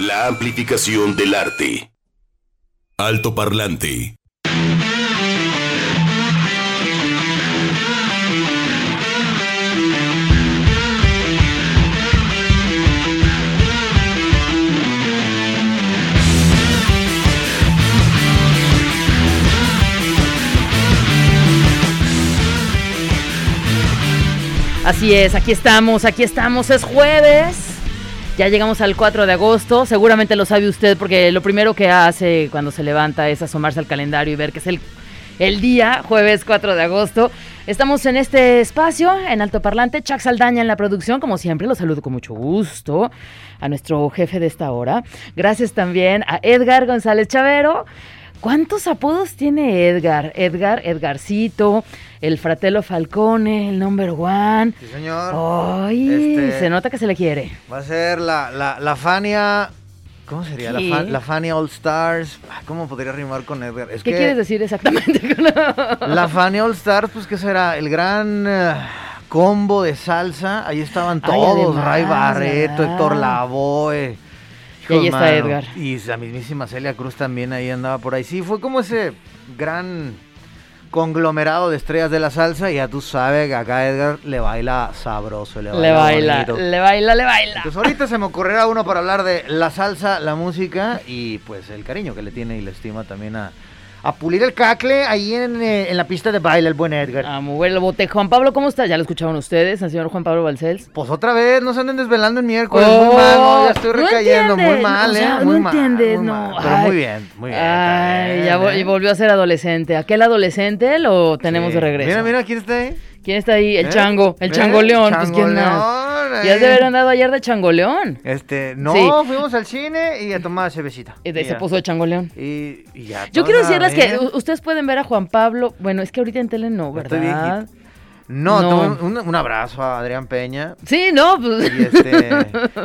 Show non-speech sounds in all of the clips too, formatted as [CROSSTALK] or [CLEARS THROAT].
La amplificación del arte. Alto parlante. Así es, aquí estamos, aquí estamos, es jueves. Ya llegamos al 4 de agosto, seguramente lo sabe usted porque lo primero que hace cuando se levanta es asomarse al calendario y ver que es el, el día, jueves 4 de agosto. Estamos en este espacio, en Alto Parlante, Chuck Saldaña en la producción, como siempre, lo saludo con mucho gusto a nuestro jefe de esta hora. Gracias también a Edgar González Chavero. ¿Cuántos apodos tiene Edgar? Edgar, Edgarcito, el Fratello Falcone, el Number One. Sí, señor. Ay, Este- se nota que se le quiere. Va a ser la, la, la Fania. ¿Cómo sería? La. Fa- la Fania All Stars. Ah, ¿Cómo podría rimar con Edgar? Es ¿Qué que quieres decir exactamente? [LAUGHS] la- Fania All Stars, pues, ¿qué será? El gran eh, combo de salsa. Ahí estaban Ay, todos: además, Ray Barreto, ¿verdad? Héctor Lavoe. Y ahí está Edgar. Y la mismísima Celia Cruz también ahí andaba por ahí. Sí, fue como ese gran conglomerado de estrellas de la salsa. Y ya tú sabes que acá Edgar le baila sabroso. Le baila, Le baila, bonito. le baila, le baila. Entonces ahorita se me ocurrirá uno para hablar de la salsa, la música y pues el cariño que le tiene y le estima también a, a pulir el cacle ahí en, eh, en la pista de baile el buen Edgar. A mover el bote. Juan Pablo, ¿cómo está? Ya lo escucharon ustedes, al señor Juan Pablo Balcells. Pues otra vez, no se anden desvelando el miércoles, Oh, muy mal, no, ya estoy no recayendo, muy mal, o eh, muy no mal, entiendes, muy no, mal, pero muy bien, muy bien. Ay, ya vol- eh. volvió a ser adolescente. ¿Aquel adolescente lo tenemos Sí. de regreso? Mira, mira, ¿quién está ahí? ¿Quién está ahí? El ¿Eh? chango, el ¿Eh? changoleón. Pues quién más. Ya eh. se haber andado ayer de changoleón. Este, no, Sí. fuimos al cine y a tomar cervecita. Y de- Y se puso de changoleón. Y, y ya. Yo quiero decirles que u- ustedes pueden ver a Juan Pablo. Bueno, es que ahorita en tele no, ¿verdad? No, un, un abrazo a Adrián Peña. Sí, no, pues. Y este.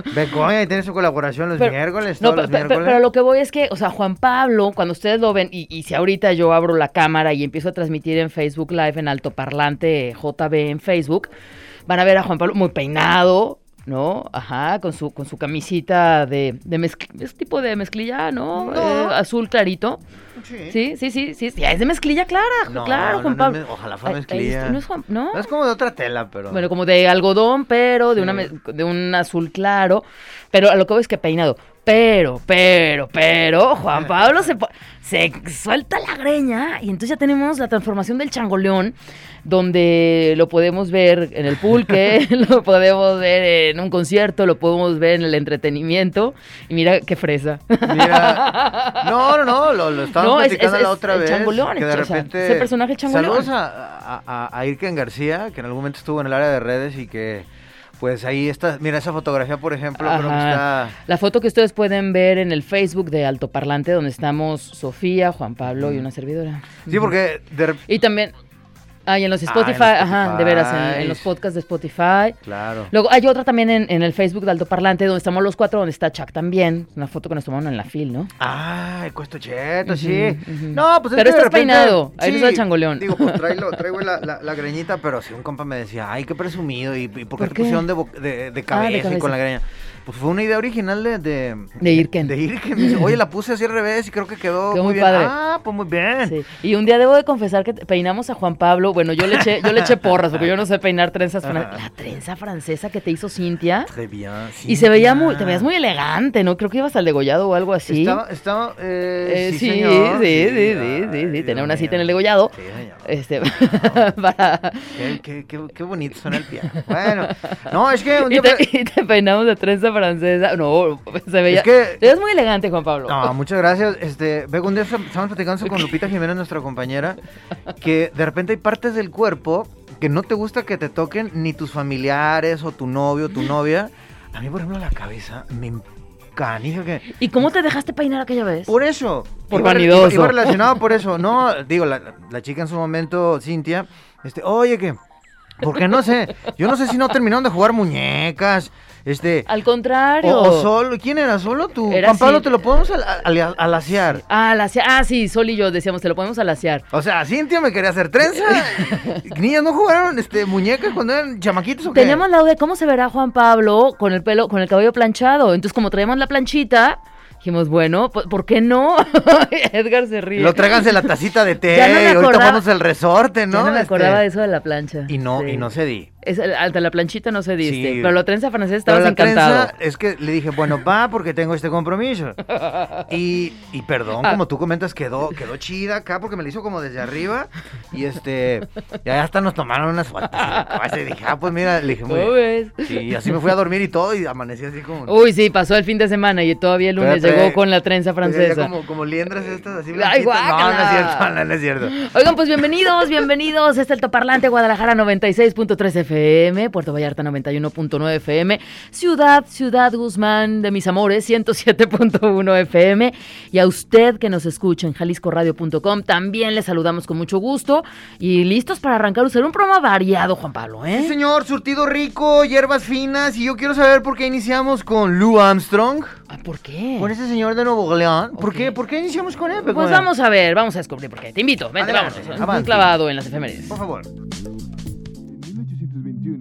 [LAUGHS] Becoña, y tiene su colaboración los Pero- miércoles, No, todos los pero lo que voy es que, o sea, Juan Pablo, cuando ustedes lo ven, y, y si ahorita yo abro la cámara y empiezo a transmitir en Facebook Live, en altoparlante JB en Facebook, van a ver a Juan Pablo muy peinado, ¿no? Ajá, con su, con su camisita de, de es tipo de mezclilla, ¿no? No. Eh, azul clarito. Sí. Sí, sí, sí, es de mezclilla clara, No, claro, Juan no Pablo. ojalá fuera mezclilla. es ¿no? Es como de otra tela, pero. Bueno, como de algodón, pero de, Sí. una, de un azul claro. Pero a lo que voy es que peinado. Pero, pero, pero, Juan Pablo se, se suelta la greña y entonces ya tenemos la transformación del changoleón, donde lo podemos ver en el pulque, [LAUGHS] lo podemos ver en un concierto, lo podemos ver en el entretenimiento. Y mira qué fresa. Mira. [LAUGHS] No, no, no, lo, lo estábamos No, platicando es- la otra el vez. changoleón, que de o sea, repente. ese personaje changoleón. Saludos a, a, a Irken García, que en algún momento estuvo en el área de redes y que. Pues ahí está, mira esa fotografía, por ejemplo, creo que está. La foto que ustedes pueden ver en el Facebook de Altoparlante, donde estamos Sofía, Juan Pablo y una servidora. Sí, porque de Y también, ay, en los Ah, en Spotify, los ajá, de veras, en, en los podcasts de Spotify. Claro. Luego hay otra también en, en el Facebook de Altoparlante, donde estamos los cuatro, donde está Chuck también. Una foto que nos tomamos en la fil, ¿no? Ay, cuesto cheto, sí. No, pues es Pero que de estás repente- peinado, ahí no está el changoleón. Digo, pues [LAUGHS] traigo, traigo la, la, la greñita, pero sí un compa me decía, ay, qué presumido, ¿y, y por qué ¿Por te qué? pusieron de, de, de cabeza, y cabeza. con la greña? Pues fue una idea original de... De, De Irken. De Irken. Oye, la puse así al revés y creo que quedó, Quedó muy bien. padre. Ah, pues muy bien. Sí. Y un día debo de confesar que peinamos a Juan Pablo. Bueno, yo le eché, yo le eché [LAUGHS] porras, porque yo no sé peinar trenzas. fran- Ajá. La trenza francesa que te hizo Cintia. Très bien, Y se veía muy, te Cintia. veías muy elegante, ¿no? Creo que ibas al degollado o algo así. Estaba, estaba, eh, Eh, sí, sí, señor. sí, sí, sí, sí, sí, tener una cita en el degollado. Sí, señor. Este, [LAUGHS] para... Qué, qué, qué, qué bonito suena el pie. Bueno, no, es que un [LAUGHS] Y día... te, y te peinamos de trenza francesa. No, [LAUGHS] se veía... Es que- Te ves muy elegante, Juan Pablo. No, [LAUGHS] muchas gracias. Este, ve, un día estamos platicando con Lupita Jiménez, nuestra compañera, que de repente hay partes del cuerpo que no te gusta que te toquen ni tus familiares o tu novio o tu novia. A mí, por ejemplo, la cabeza me canija que... ¿Y cómo te dejaste peinar aquella vez? Por eso. Por iba, vanidoso. Iba relacionado por eso. No, digo, la, la chica en su momento, Cintia, este, oye, que... Porque no sé, yo no sé si no terminaron de jugar muñecas Este, Al contrario. o, o solo, ¿quién era? ¿Solo tú? Era Juan Pablo, así. te lo podemos al, al- alaciar. Ah, ah, sí, Sol y yo decíamos, te lo podemos alaciar. O sea, Cintia me quería hacer trenza. [LAUGHS] Niñas, ¿no jugaron este, muñecas cuando eran chamaquitos o qué? Teníamos la duda de cómo se verá Juan Pablo con el pelo, con el cabello planchado. Entonces, como traíamos la planchita, dijimos, bueno, ¿por, qué no? [LAUGHS] Edgar se ríe. Lo tráiganse la tacita de té [LAUGHS] Ya no me ahorita el resorte, Ya ¿no? no me Este, acordaba de eso de la plancha. Y no, Sí. y no cedí. Es, ante la planchita no se diste. Sí. Pero la trenza francesa Pero estabas la encantado. trenza es que le dije, bueno, va porque tengo este compromiso. [LAUGHS] Y, y perdón, Ah. como tú comentas, quedó, quedó chida acá porque me la hizo como desde arriba. Y este, ya hasta nos tomaron unas fotos. Y dije, ah, pues mira, le dije, muy. Sí, así me fui a dormir y todo y amanecí así como... Uy, sí, pasó el fin de semana y todavía el lunes Espérate. llegó con la trenza francesa. Como, como liendras estas así Ay. No, no es cierto, no, no es cierto. Oigan, pues bienvenidos, bienvenidos. Este es el Toparlante Guadalajara 96.3 FM, Puerto Vallarta 91.9 FM, Ciudad, Ciudad Guzmán de mis amores 107.1 FM. Y a usted que nos escucha en jaliscoradio.com, también le saludamos con mucho gusto. Y listos para arrancar usted un programa variado, Juan Pablo, Sí, ¿eh? señor, surtido rico, hierbas finas. Y yo quiero saber por qué iniciamos con Lou Armstrong. Ah, ¿Por qué? Con ese señor de Nuevo Orleans. ¿Por qué? ¿Por qué iniciamos con él? Pues vamos a ver, vamos a descubrir por qué. Te invito, vente, Adelante, vámonos. Un clavado en las efemérides. Por favor.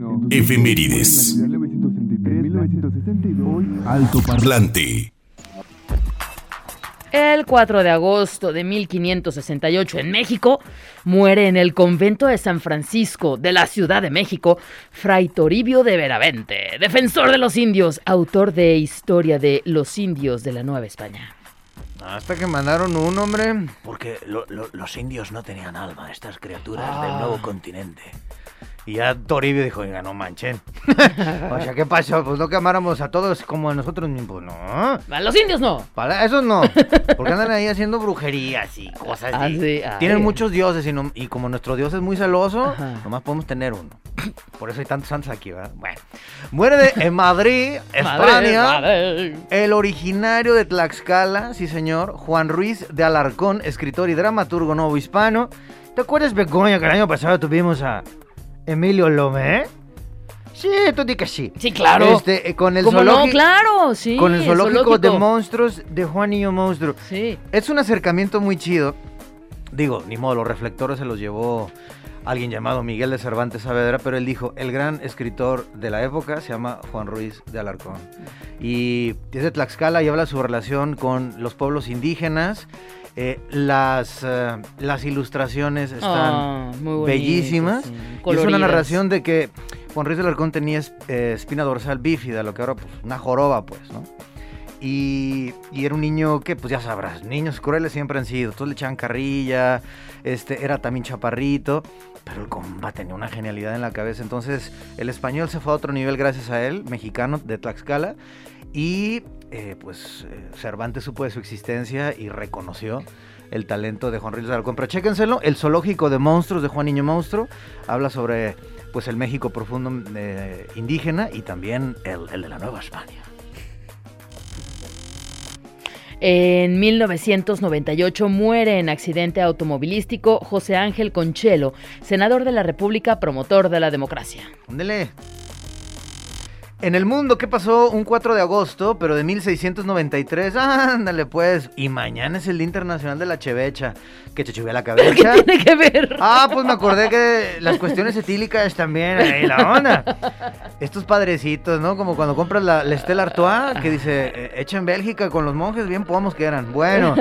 1821. Efemérides. En 1933, 1962. Alto Parlante. El 4 de agosto de 1568 en México muere en el convento de San Francisco de la Ciudad de México Fray Toribio de Veravente, defensor de los indios, autor de Historia de los indios de la Nueva España. Hasta que mandaron un hombre. Porque lo- lo- los indios no tenían alma, estas criaturas Ah. del nuevo continente. Y ya Toribio dijo, oiga, no manchen. [LAUGHS] o sea, ¿qué pasó? Pues no que amáramos a todos como a nosotros mismos. No. A los indios no. Para eso no. Porque andan ahí haciendo brujerías y cosas Ah, así. sí, ay. Tienen muchos dioses y, no- y como nuestro dios es muy celoso, Ajá. nomás podemos tener uno. Por eso hay tantos santos aquí, ¿verdad? Bueno. Muere de- en Madrid, [LAUGHS] España. Madre, madre. El originario de Tlaxcala, sí señor, Juan Ruiz de Alarcón, escritor y dramaturgo novo hispano. ¿Te acuerdas, Begoña, que el año pasado tuvimos a Emilio Lomé? Sí, tú di que sí. Sí, claro. Este, eh, con el ¿Cómo no? zoológico, Claro, sí. con el zoológico, de monstruos de Juan Niño Monstruo. Sí. Es un acercamiento muy chido. Digo, ni modo, los reflectores se los llevó alguien llamado Miguel de Cervantes Saavedra, pero él dijo, el gran escritor de la época se llama Juan Ruiz de Alarcón. Y es de Tlaxcala y habla su relación con los pueblos indígenas. Eh, las, eh, las ilustraciones están Ah, muy bellísimas. sí, y es una narración de que Juan Ruiz de Alarcón tenía eh, espina dorsal bífida, lo que ahora pues una joroba pues, ¿no? Y, y era un niño que, pues ya sabrás, niños crueles siempre han sido. Todos le echaban carrilla, este, era también chaparrito, pero el comba tenía una genialidad en la cabeza. Entonces, el español se fue a otro nivel gracias a él, mexicano de Tlaxcala. Y eh, pues eh, Cervantes supo de su existencia y reconoció el talento de Juan de Alarcón. Pero chéquenselo, el zoológico de monstruos de Juan Niño Monstruo habla sobre pues el México profundo eh, indígena y también el, el de la Nueva España. En 1998 muere en accidente automovilístico José Ángel Conchelo, senador de la República, promotor de la democracia. Ándele. En el mundo, ¿qué pasó un 4 de agosto, pero de 1693? Ándale, pues. Y mañana es el Día Internacional de la Chevecha. Que te chuvé la [LAUGHS] ¿Qué cabeza. tiene que ver? Ah, pues me acordé que las cuestiones etílicas también, ahí la onda. Estos padrecitos, ¿no? Como cuando compras la, la Stella Artois, que dice, eh, hecha en Bélgica con los monjes, bien podamos que eran. Bueno,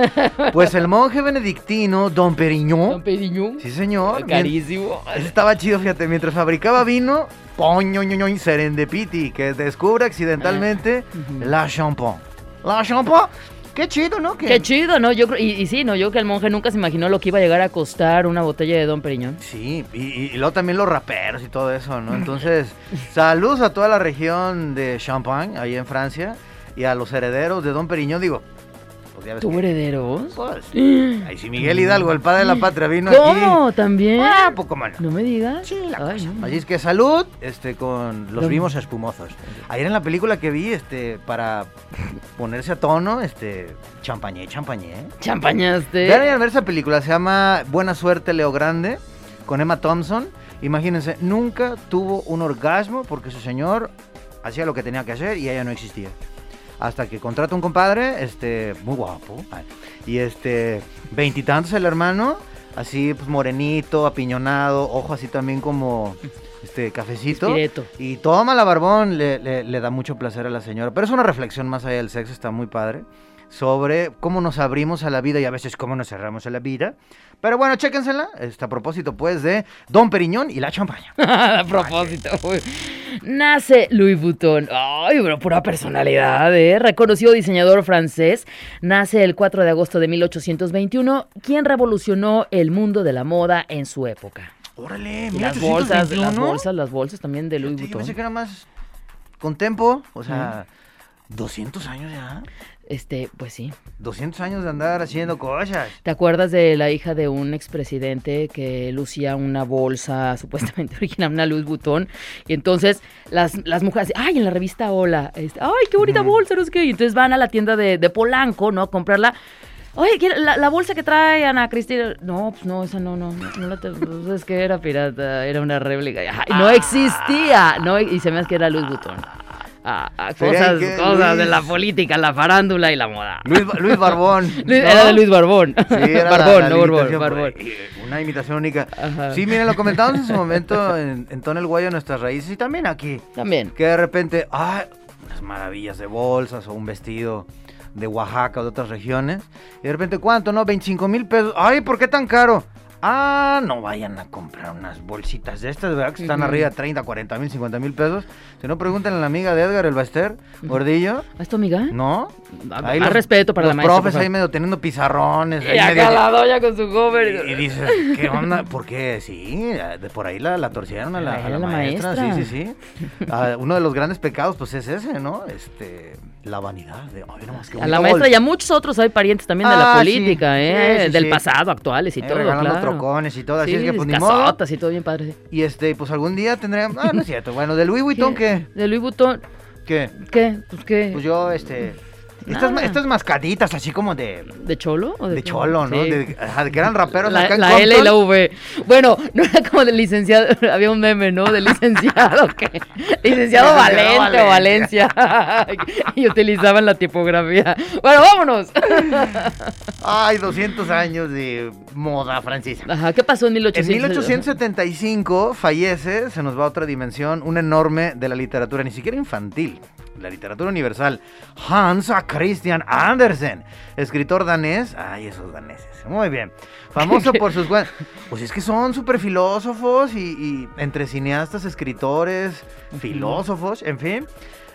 pues el monje benedictino, Don Periñón, Don Periñón. sí señor, Carísimo. estaba chido, fíjate, mientras fabricaba vino, poño, ño, ño, serendipity, que descubre accidentalmente la champagne. La champagne, qué chido, ¿no? Qué chido, ¿no? Yo y, y sí, no, yo creo que el monje nunca se imaginó lo que iba a llegar a costar una botella de Don Periñón. Sí, y- y luego también los raperos y todo eso, ¿no? Entonces, saludos a toda la región de Champagne, ahí en Francia, y a los herederos de Don Periñón, digo, pues ya ves ¿Tuvo que- herederos? pues, [GASPS] ahí sí, Miguel Hidalgo, el padre de la [GASPS] patria, vino aquí. ¿Cómo? ¿También? Ah, poco malo. No me digas. Sí, la Ay, cosa. no. Así es que salud, este, con los Lo- vimos espumosos. Ayer en la película que vi, este, para ponerse a tono, este, champañé, champañé. Champañaste. Vean a ver esa película, se llama Buena Suerte Leo Grande, con Emma Thompson. Imagínense, nunca tuvo un orgasmo porque su señor hacía lo que tenía que hacer y ella no existía. Hasta que contrata un compadre, este, muy guapo, y este, veintitantos el hermano, así pues morenito, apiñonado, ojo así también como este cafecito. Espireto. Y toma la barbón, le, le- le da mucho placer a la señora. Pero es una reflexión más allá del sexo, está muy padre. Sobre cómo nos abrimos a la vida y a veces cómo nos cerramos a la vida. Pero bueno, chéquensela. Este, a propósito, pues, de Don Periñón y la champaña. [LAUGHS] a propósito. Nace Louis Vuitton. Ay, pero pura personalidad, ¿eh? Reconocido diseñador francés. Nace el 4 de agosto de 1821, quien revolucionó el mundo de la moda en su época. Órale, Y las bolsas, 1821. las bolsas, las bolsas también de Louis Fíjate, Yo Vuitton. pensé que era más con tempo. O sea, 200 años ya. Este, pues sí. 200 años de andar haciendo cosas. ¿Te acuerdas de la hija de un expresidente que lucía una bolsa [LAUGHS] supuestamente original, una Louis Vuitton? Y entonces las, las mujeres, ay, en la revista Hola, este, ay, qué bonita bolsa, no sé qué. Y entonces van a la tienda de, de Polanco, ¿no? A comprarla. Oye, ¿quiere la, la bolsa que trae Ana Cristina. No, pues no, esa no, no, no, la te- pues es que era pirata, era una réplica. Ay, no existía, ¿no? Y se me hace que era Louis Vuitton. Ah, ah, cosas, que cosas de la política, la farándula y la moda. Luis, Luis Barbón. [LAUGHS] Era de Luis Barbón. Sí, era [LAUGHS] Barbón, la, la no Barbón. pues, Una imitación única. Ajá. Sí, miren, lo comentábamos en su [LAUGHS] momento en, en Tono el Guayo, nuestras raíces, y también aquí. También. Que de repente, ay, unas maravillas de bolsas o un vestido de Oaxaca o de otras regiones. Y de repente, ¿cuánto? No, 25 mil pesos. Ay, ¿por qué tan caro? Ah, no vayan a comprar unas bolsitas de estas, ¿verdad? Que están arriba de 30, 40 mil, 50 mil pesos. Si no, pregúntenle a la amiga de Edgar, el Baster, Gordillo. ¿Es tu amiga? ¿No? Ahí más respeto para los la maestra, profes ahí medio teniendo pizarrones. ahí Y acá medio- la doña con su cover. y, y dices, ¿qué onda? Porque sí, de por ahí la, la torcieron a la, a la la maestra. maestra. Sí, sí, sí. Ah, uno de los grandes pecados, pues es ese, ¿no? Este, la vanidad. De, nomás, A la maestra y bolsa". a muchos otros hay parientes también de Ah, la sí. política, ¿eh? Sí, sí, Del pasado, actuales y Eh, todo, regalando claro. trocones y todo, así sí, es que pues ni modo. y todo bien padre. Y este, pues algún día tendremos. Ah, no es cierto. Bueno, de Louis Vuitton, ¿qué? De Louis Vuitton, ¿Qué? ¿qué? Pues qué. Pues yo, este. Estas, estas mascaditas, así como de. ¿De cholo? O de, cholo, ¿no? Sí. De, ajá, que eran raperos La, acá en la L y la. V. Bueno, [LAUGHS] no era como de licenciado, [LAUGHS] había un meme, ¿no? De licenciado, [LAUGHS] ¿qué? Licenciado Valente o Valencia. y utilizaban la tipografía. Bueno, vámonos. Ay, 200 años de moda francesa. Ajá, ¿qué pasó en En 1800? 1875 fallece, se nos va a otra dimensión, un enorme de la literatura, ni siquiera infantil, la literatura universal, Hans Christian Andersen, escritor danés. Ay, esos daneses, muy bien. Famoso por sus... cuen- [LAUGHS] Pues es que son súper filósofos y, y entre cineastas, escritores, filósofos, en fin.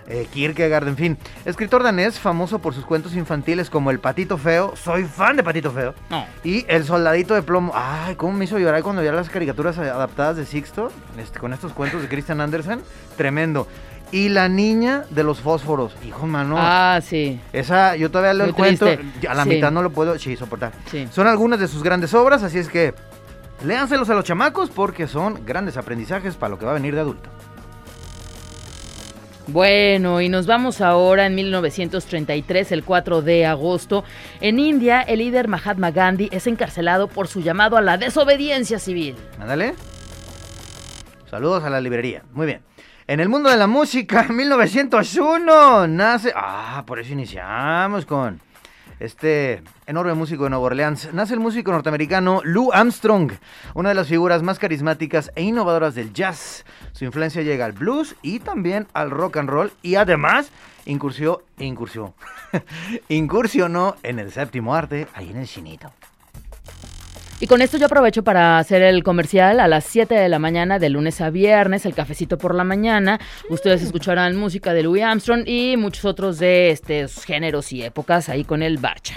eh, Kierkegaard, en fin. Escritor danés famoso por sus cuentos infantiles como El Patito Feo. Soy fan de Patito Feo. No. Y el soldadito de plomo. Ay, cómo me hizo llorar cuando veía las caricaturas adaptadas de Sixto. este, con estos cuentos de Christian Andersen. Tremendo. Y la niña de los fósforos. Hijo, mano. Ah, sí, Esa, yo todavía Muy cuento. triste. A la Sí. mitad no lo puedo sí, soportar. sí. Son algunas de sus grandes obras, así es que léanselos a los chamacos porque son grandes aprendizajes para lo que va a venir de adulto. Bueno, y nos vamos ahora en 1933, el 4 de agosto. En India, el líder Mahatma Gandhi es encarcelado por su llamado a la desobediencia civil. Ándale. Saludos a la librería. Muy bien. En el mundo de la música, [LAUGHS] 1901, nace... Ah, por eso iniciamos con este enorme músico de Nueva Orleans. Nace el músico norteamericano Lou Armstrong, una de las figuras más carismáticas e innovadoras del jazz. Su influencia llega al blues y también al rock and roll y además incursió, incursió, [LAUGHS] incursionó en el séptimo arte, ahí en el chinito. Y con esto yo aprovecho para hacer el comercial a las 7 de la mañana de lunes a viernes, el cafecito por la mañana. Ustedes escucharán música de Louis Armstrong y muchos otros de estos géneros y épocas ahí con el bacha.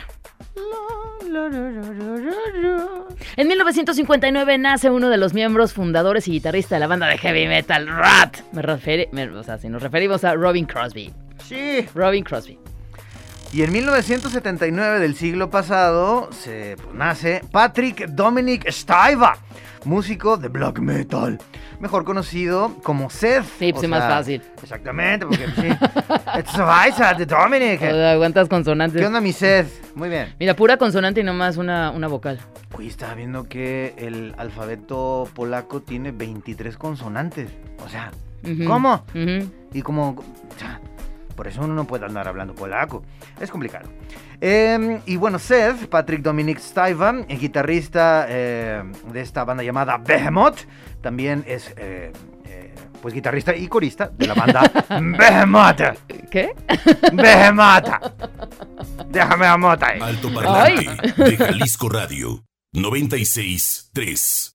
En 1959 nace uno de los miembros fundadores y guitarrista de la banda de heavy metal Rat. Me refiere, me- o sea, si nos referimos a Robin Crosby. Sí. Robin Crosby. Y en 1979 del siglo pasado se pues, nace Patrick Dominic Staiva, músico de black metal, mejor conocido como Seth. Sí, pues, o sí, más sea, fácil. Exactamente, porque pues, sí. [LAUGHS] It's Staiva de Dominic. O sea, aguantas consonantes. ¿Qué onda mi Seth? Muy bien. Mira, pura consonante y nomás una, una vocal. Oye, estaba viendo que el alfabeto polaco tiene 23 consonantes. O sea, ¿Cómo? Y como... Por eso uno no puede andar hablando polaco. Es complicado. Eh, y bueno, Seth, Patrick Dominic Staiva, el guitarrista eh, de esta banda llamada Behemoth, también es eh, eh, pues guitarrista y corista de la banda [LAUGHS] Behemoth. ¿Qué? Behemoth. [LAUGHS] Déjame la mota ahí. Alto Parlante de Jalisco Radio 96.3.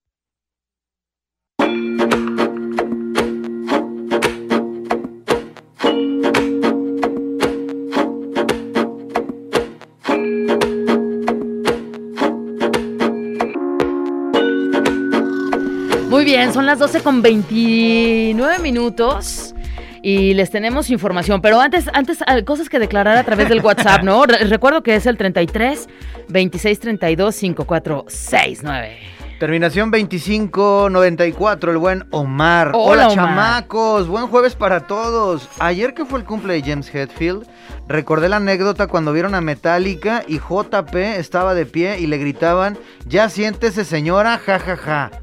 Muy bien, son las 12 con 29 minutos. Y les tenemos información, pero antes, antes ah, cosas que declarar a través del WhatsApp, ¿no? Re- recuerdo que es el 33 26 32 54 69. Terminación 2594, el buen Omar. Hola, Hola, Omar. chamacos. Buen jueves para todos. Ayer que fue el cumple de James Hetfield, recordé la anécdota cuando vieron a Metallica y JP estaba de pie y le gritaban, ya siéntese señora, jajaja. Ja, ja".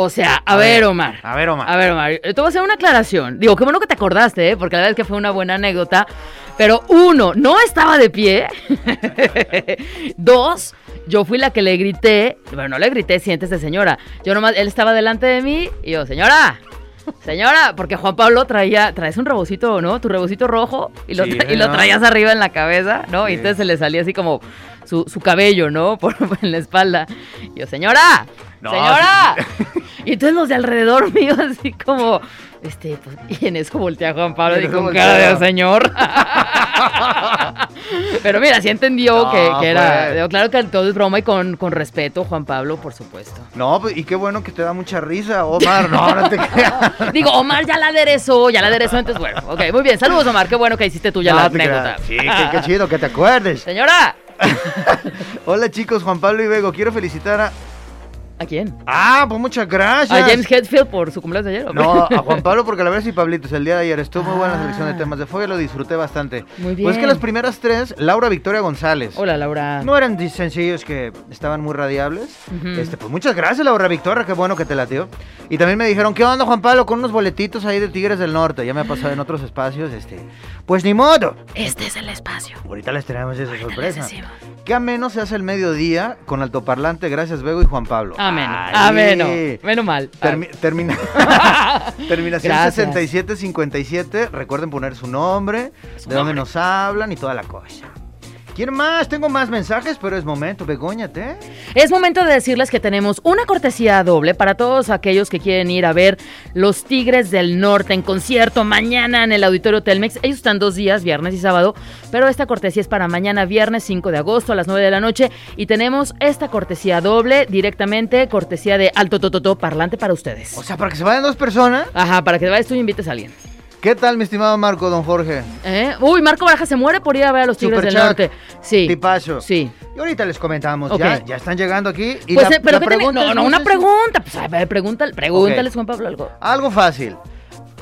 O sea, a, A ver, ver, Omar. a ver, Omar. A ver, Omar. eh, Te voy a hacer una aclaración. Digo, qué bueno que te acordaste, ¿eh? porque la verdad es que fue una buena anécdota. Pero uno, no estaba de pie. [LAUGHS] Dos, yo fui la que le grité. Bueno, no le grité, siéntese, señora. Yo nomás, él estaba delante de mí y yo, señora. Señora, porque Juan Pablo traía, traes un rebocito, ¿no? Tu rebocito rojo y lo, Sí, y lo traías arriba en la cabeza, ¿no? Y entonces se le salía así como su, su cabello, ¿no? [LAUGHS] Por, en la espalda. Y yo, señora, No, señora. Y entonces los de alrededor [LAUGHS] mío así como, este, pues, y en eso voltea Juan Pablo Y con cara de señor. [LAUGHS] Pero mira, sí entendió No, que, que era, pues. claro que todo es broma y con, con respeto, Juan Pablo, por supuesto. No, pues, y qué bueno que te da mucha risa, Omar. No, no te [LAUGHS] creas. Digo, Omar ya la aderezó, ya la aderezó, entonces bueno, ok, muy bien, saludos Omar, qué bueno que hiciste tú ya No la anécdota. Sí, qué, qué chido que te acuerdes. Señora, Hola chicos, Juan Pablo y Bego. Quiero felicitar a. ¿a quién? Ah, pues muchas gracias. ¿A James Hetfield por su cumpleaños de ayer? ¿o qué? No, a Juan Pablo porque la verdad sí, Pablitos, el día de ayer estuvo muy buena la selección de Ah. temas de fuego, lo disfruté bastante. Muy Pues que bien. las primeras tres, Laura Victoria González. Hola, Laura. No eran sencillos que estaban muy radiables. Este, pues muchas gracias, Laura Victoria, qué bueno que te latió. Y también me dijeron, ¿qué onda, Juan Pablo? Con unos boletitos ahí de Tigres del Norte. Ya me ha pasado en otros espacios, este. Pues ni modo. Este es el espacio. Ahorita les traemos esa sorpresa. decimos. Qué ameno se hace el mediodía con altoparlante, gracias, Bego y Juan Pablo. Ameno, Ay. ameno, menos mal. Termi- termina- [LAUGHS] Terminación Gracias. 6757. Recuerden poner su nombre, de dónde nos hablan y toda la cosa. ¿Quién más? Tengo más mensajes, pero es momento, Begóñate. Es momento de decirles que tenemos una cortesía doble para todos aquellos que quieren ir a ver los Tigres del Norte en concierto mañana en el Auditorio Telmex. Ellos están dos días, viernes y sábado, pero esta cortesía es para mañana, viernes 5 de agosto a las 9 de la noche. Y tenemos esta cortesía doble directamente, cortesía de Alto Tototo Parlante para ustedes. O sea, para que se vayan dos personas. Ajá, para que vayas tú y invites a alguien. ¿Qué tal, mi estimado Marco, don Jorge? ¿Eh? Uy, Marco Baraja se muere por ir a ver a los Tigres del. Norte. Sí. Tipazo. Sí. Y ahorita les comentamos, ya, ya están llegando aquí. Y Pues, la- eh, pero la ¿qué tiene? pregunta No, no, una pregunta. Pues, a ver, pregúntale, pregúntales, Juan Pablo, algo. Algo fácil.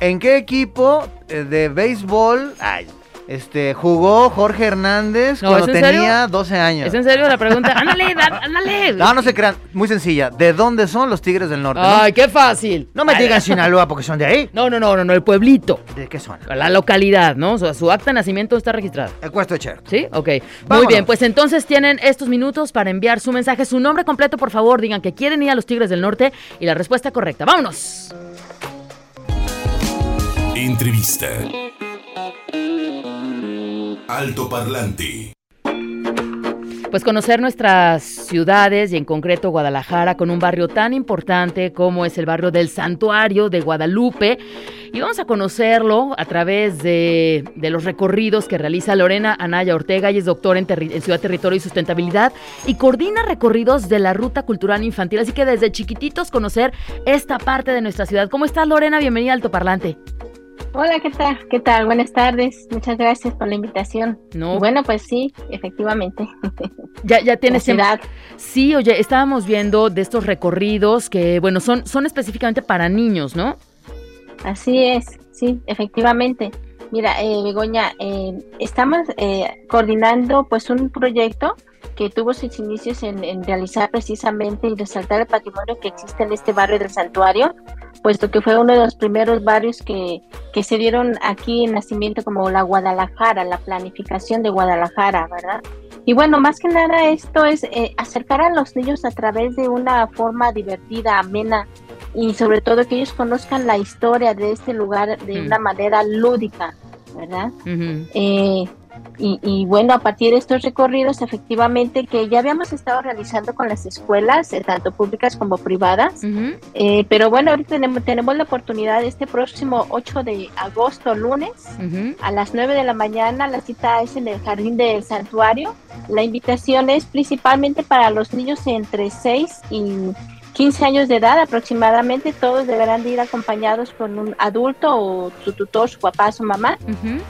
¿En qué equipo eh, de béisbol ay, este, jugó Jorge Hernández No, cuando ¿es en serio? tenía 12 años? ¿Es en serio la pregunta? Ándale, da- ándale. No, no se crean. Muy sencilla. ¿De dónde son los Tigres del Norte? no? Ay, qué fácil. No me Ay, digan Sinaloa porque son de ahí. No, no, no, no, no, el pueblito. ¿De qué son? La localidad, ¿no? O sea, su acta de nacimiento está registrada. El cuesto de Cher. ¿Sí? Ok. Muy Vámonos. bien, pues entonces tienen estos minutos para enviar su mensaje, su nombre completo, por favor. Digan que quieren ir a los Tigres del Norte y la respuesta correcta. ¡Vámonos! Entrevista. Alto Parlante. Pues conocer nuestras ciudades y en concreto Guadalajara con un barrio tan importante como es el barrio del Santuario de Guadalupe. Y vamos a conocerlo a través de, los recorridos que realiza Lorena Anaya Ortega. Ella es doctora en, Ciudad, Territorio y Sustentabilidad y coordina recorridos de la Ruta Cultural Infantil. Así que desde chiquititos conocer esta parte de nuestra ciudad. ¿Cómo estás Lorena? Bienvenida al Altoparlante. Hola, ¿qué tal? ¿Qué tal? Buenas tardes. Muchas gracias por la invitación. No, Bueno, pues sí, efectivamente. [LAUGHS] ya, ya tienes ciudad. Sí, oye, estábamos viendo de estos recorridos que, bueno, son, son específicamente para niños, ¿no? Así es, sí, efectivamente. Mira, eh, Begoña, eh, estamos eh, coordinando pues un proyecto que tuvo sus inicios en, en, realizar precisamente y resaltar el patrimonio que existe en este barrio del santuario, puesto que fue uno de los primeros barrios que, que se dieron aquí en nacimiento como la Guadalajara, la planificación de Guadalajara, ¿verdad? Y bueno, más que nada esto es eh, acercar a los niños a través de una forma divertida, amena, y sobre todo que ellos conozcan la historia de este lugar de Mm. una manera lúdica, ¿verdad? Eh, y, y bueno, a partir de estos recorridos, efectivamente, que ya habíamos estado realizando con las escuelas, eh, tanto públicas como privadas, eh, pero bueno, ahorita tenemos, tenemos la oportunidad este próximo 8 de agosto, lunes, a las 9 de la mañana, la cita es en el jardín del santuario. La invitación es principalmente para los niños entre 6 y 15 años de edad aproximadamente. Todos deberán de ir acompañados con un adulto o su tutor, su papá, su mamá,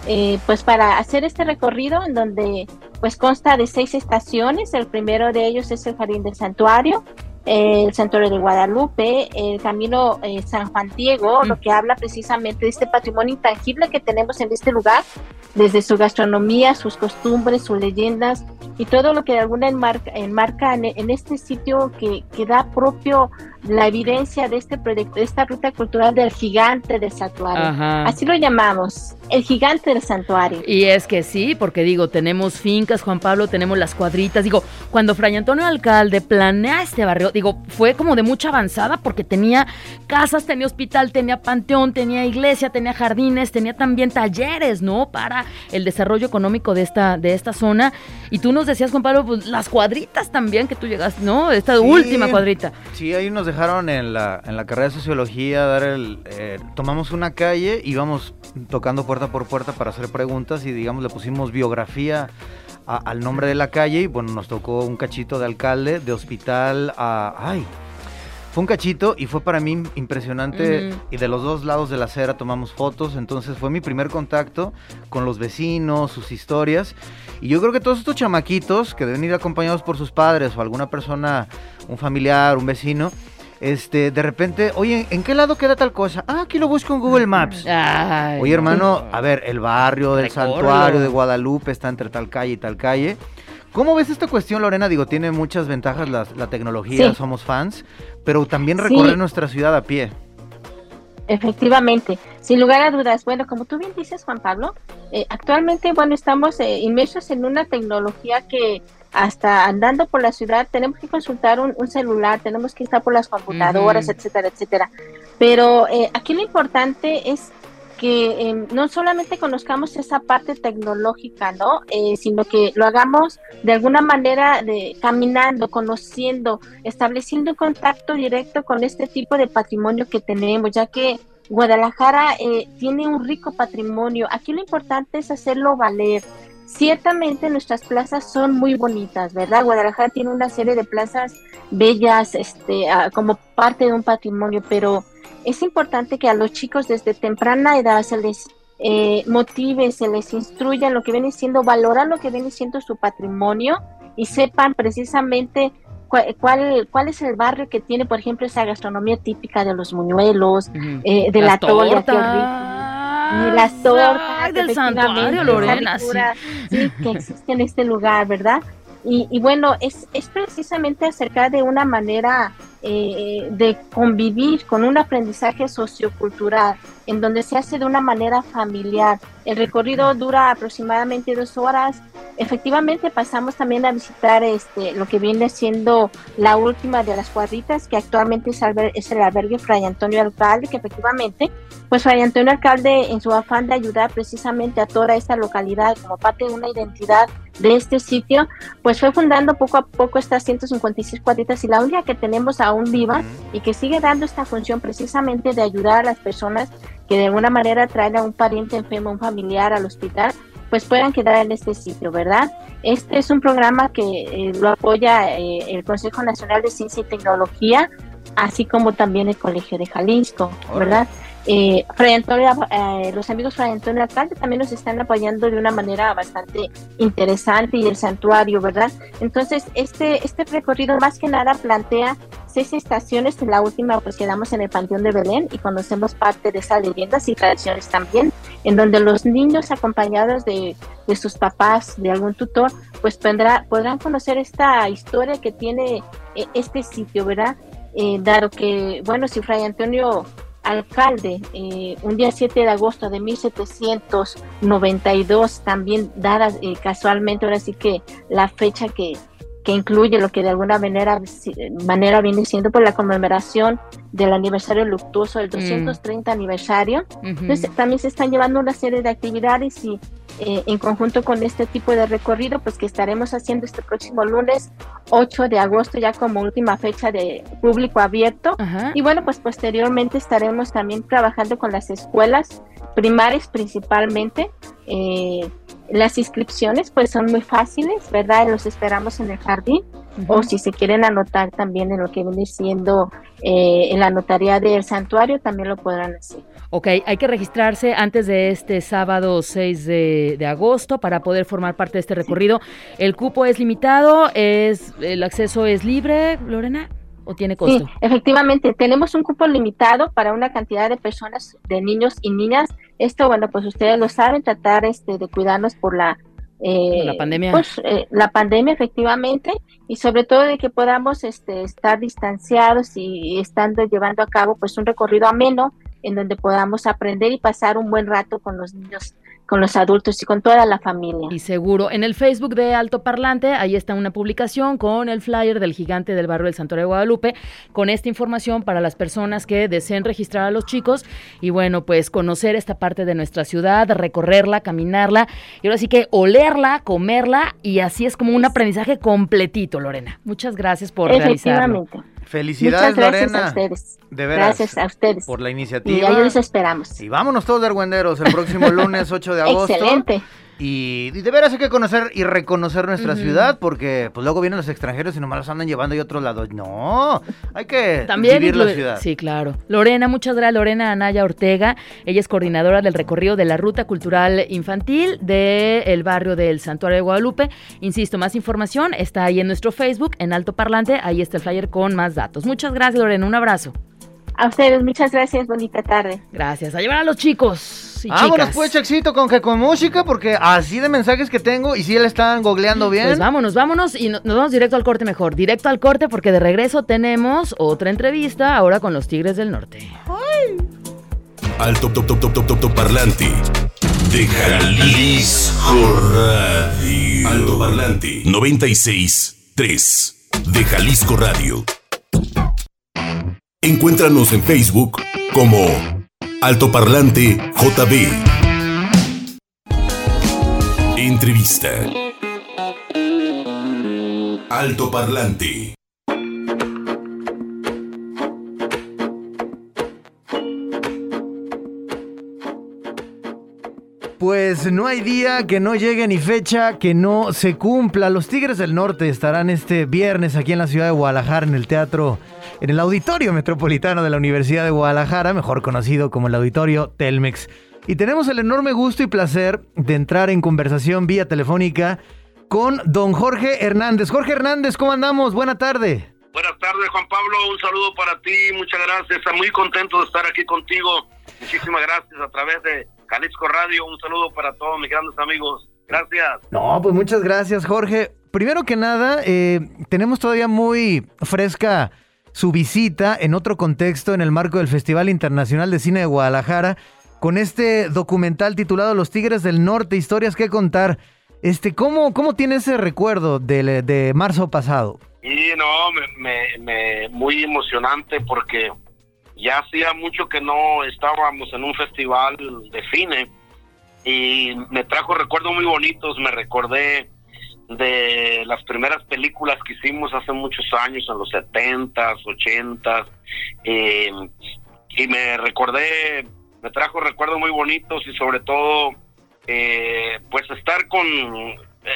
eh, pues para hacer este recorrido en donde pues consta de seis estaciones. El primero de ellos es el jardín del santuario. El santuario de Guadalupe, el camino eh, San Juan Diego, Mm. lo que habla precisamente de este patrimonio intangible que tenemos en este lugar, desde su gastronomía, sus costumbres, sus leyendas y todo lo que de alguna enmarca, enmarca en, en este sitio que, que da propio la evidencia de este proyecto, de esta ruta cultural del gigante del santuario. Ajá. Así lo llamamos, el gigante del santuario. Y es que sí, porque digo, tenemos fincas, Juan Pablo, tenemos las cuadritas. Digo, cuando Fray Antonio Alcalde planea este barrio, digo, fue como de mucha avanzada porque tenía casas, tenía hospital, tenía panteón, tenía iglesia, tenía jardines, tenía también talleres, ¿no? Para el desarrollo económico de esta, de esta zona. Y tú nos decías, Juan Pablo, pues las cuadritas también que tú llegaste, ¿no? Esta Sí. última cuadrita. Sí, ahí nos dejaron en la, en la carrera de sociología dar el... eh, tomamos una calle, íbamos tocando puerta por puerta para hacer preguntas y digamos le pusimos biografía a- al nombre de la calle y bueno, nos tocó un cachito de alcalde, de hospital a... ¡Ay! Fue un cachito y fue para mí impresionante Ujú. y de los dos lados de la acera tomamos fotos, entonces fue mi primer contacto con los vecinos, sus historias y yo creo que todos estos chamaquitos que deben ir acompañados por sus padres o alguna persona, un familiar, un vecino, este, de repente, oye, ¿en qué lado queda tal cosa? Ah, aquí lo busco en Google Maps. Ay, Oye, hermano, a ver, el barrio del santuario de Guadalupe está entre tal calle y tal calle. ¿Cómo ves esta cuestión, Lorena? Digo, tiene muchas ventajas la, la tecnología, Sí. somos fans, pero también Sí. recorrer nuestra ciudad a pie. Efectivamente, sin lugar a dudas. Bueno, como tú bien dices, Juan Pablo, eh, actualmente, bueno, estamos eh, inmersos en una tecnología que hasta andando por la ciudad tenemos que consultar un, un celular, tenemos que estar por las computadoras, etcétera, etcétera. Pero eh, aquí lo importante es que eh, no solamente conozcamos esa parte tecnológica, ¿no? Eh, sino que lo hagamos de alguna manera de caminando, conociendo, estableciendo un contacto directo con este tipo de patrimonio que tenemos, ya que Guadalajara eh, tiene un rico patrimonio. Aquí lo importante es hacerlo valer. Ciertamente nuestras plazas son muy bonitas, ¿verdad? Guadalajara tiene una serie de plazas bellas, este, ah, como parte de un patrimonio, pero es importante que a los chicos desde temprana edad se les eh, motive, se les instruya en lo que viene siendo, valorar lo que viene siendo su patrimonio y sepan precisamente cuál, cuál, es el barrio que tiene, por ejemplo, esa gastronomía típica de los muñuelos, eh, de Las la toalla, las tortas del santuario, Lorena, sí. sí, que existe en este lugar, ¿verdad? Y, y bueno, es, es precisamente acercar de una manera eh, de convivir con un aprendizaje sociocultural, en donde se hace de una manera familiar. El recorrido dura aproximadamente dos horas. Efectivamente, pasamos también a visitar este, lo que viene siendo la última de las cuadritas, que actualmente es, alber- es el albergue Fray Antonio Alcalde, que efectivamente, pues Fray Antonio Alcalde, en su afán de ayudar precisamente a toda esta localidad como parte de una identidad de este sitio, pues fue fundando poco a poco estas 156 cuadritas y la única que tenemos aún viva y que sigue dando esta función precisamente de ayudar a las personas que de alguna manera traen a un pariente enfermo, un familiar al hospital, pues puedan quedar en este sitio, ¿verdad? Este es un programa que eh, lo apoya eh, el Consejo Nacional de Ciencia y Tecnología, así como también el Colegio de Jalisco, ¿verdad? Eh, Fray Antonio, eh, los amigos Fray Antonio Alcalde también nos están apoyando de una manera bastante interesante y el santuario, ¿verdad? Entonces, este, este recorrido más que nada plantea seis estaciones, en la última pues quedamos en el Panteón de Belén y conocemos parte de esas leyendas y tradiciones también. en donde los niños acompañados de, de sus papás, de algún tutor, pues tendrá, podrán conocer esta historia que tiene eh, este sitio, ¿verdad? Eh, dado que, bueno, si Fray Antonio alcalde, eh, un día 7 de agosto de 1792, también dada eh, casualmente, ahora sí que la fecha que, que incluye lo que de alguna manera, manera viene siendo por la conmemoración del aniversario luctuoso, el 230 aniversario. Entonces también se están llevando una serie de actividades y eh, en conjunto con este tipo de recorrido, pues que estaremos haciendo este próximo lunes 8 de agosto ya como última fecha de público abierto. Ajá. Y bueno, pues posteriormente estaremos también trabajando con las escuelas primarias principalmente. Eh, las inscripciones pues son muy fáciles, ¿verdad? Los esperamos en el jardín o si se quieren anotar también en lo que viene siendo eh, en la notaría del santuario, también lo podrán hacer. Ok, hay que registrarse antes de este sábado 6 de, de agosto para poder formar parte de este recorrido. ¿El cupo es limitado? ¿Es, ¿El acceso es libre, Lorena? ¿O tiene Sí, costo? efectivamente, tenemos un cupo limitado para una cantidad de personas, de niños y niñas. Esto, bueno, pues ustedes lo saben, tratar este, de cuidarnos por la, eh, La pandemia. Pues, eh, la pandemia, efectivamente, y sobre todo de que podamos este, estar distanciados y estando llevando a cabo pues un recorrido ameno en donde podamos aprender y pasar un buen rato con los niños, con los adultos y con toda la familia. Y seguro, en el Facebook de Alto Parlante, ahí está una publicación con el flyer del gigante del barrio del Santuario de Guadalupe, con esta información para las personas que deseen registrar a los chicos y bueno, pues conocer esta parte de nuestra ciudad, recorrerla, caminarla y ahora sí que olerla, comerla y así es como un aprendizaje completito, Lorena. Muchas gracias por realizarlo. Felicidades, Muchas gracias Lorena. a ustedes. De veras. Gracias a ustedes. Por la y iniciativa. ahí los esperamos. Y vámonos todos de argüenderos el próximo lunes 8 de agosto. Excelente. Y, y de veras hay que conocer y reconocer nuestra ciudad porque pues luego vienen los extranjeros y nomás los andan llevando y otros lados. No, hay que También vivir la ciudad. Sí, claro. Lorena, muchas gracias. Lorena Anaya Ortega. Ella es coordinadora del recorrido de la Ruta Cultural Infantil del barrio del Santuario de Guadalupe. Insisto, más información está ahí en nuestro Facebook, en Alto Parlante. Ahí está el flyer con más datos. Muchas gracias, Lorena. Un abrazo. A ustedes, muchas gracias. Bonita tarde. Gracias. A llevar a los chicos y Vámonos chicas. pues, Chexito, con que con música, porque así de mensajes que tengo y si le están googleando bien. Pues vámonos, vámonos y no- nos vamos directo al corte mejor. Directo al corte porque de regreso tenemos otra entrevista ahora con los Tigres del Norte. Alto top top top top top top parlante de Jalisco Radio. Alto parlante 96 3 de Jalisco Radio. Encuéntranos en Facebook como Alto Parlante JB. Entrevista. Alto Pues no hay día que no llegue ni fecha que no se cumpla. Los Tigres del Norte estarán este viernes aquí en la ciudad de Guadalajara en el teatro, en el Auditorio Metropolitano de la Universidad de Guadalajara, mejor conocido como el Auditorio Telmex. Y tenemos el enorme gusto y placer de entrar en conversación vía telefónica con don Jorge Hernández. Jorge Hernández, ¿cómo andamos? Buena tarde. Buenas tardes, Juan Pablo. Un saludo para ti. Muchas gracias. Estoy muy contento de estar aquí contigo. Muchísimas gracias a través de Jalisco Radio. Un saludo para todos mis grandes amigos. Gracias. No, pues muchas gracias, Jorge. Primero que nada, eh, tenemos todavía muy fresca su visita en otro contexto en el marco del Festival Internacional de Cine de Guadalajara con este documental titulado Los Tigres del Norte, historias que contar. Este, ¿cómo, cómo tiene ese recuerdo de, de marzo pasado? Y no, me, me, me- muy emocionante porque ya hacía mucho que no estábamos en un festival de cine y me trajo recuerdos muy bonitos. Me recordé de las primeras películas que hicimos hace muchos años, en los 70s, 80s, eh, y me recordé, me trajo recuerdos muy bonitos y sobre todo, eh, pues estar con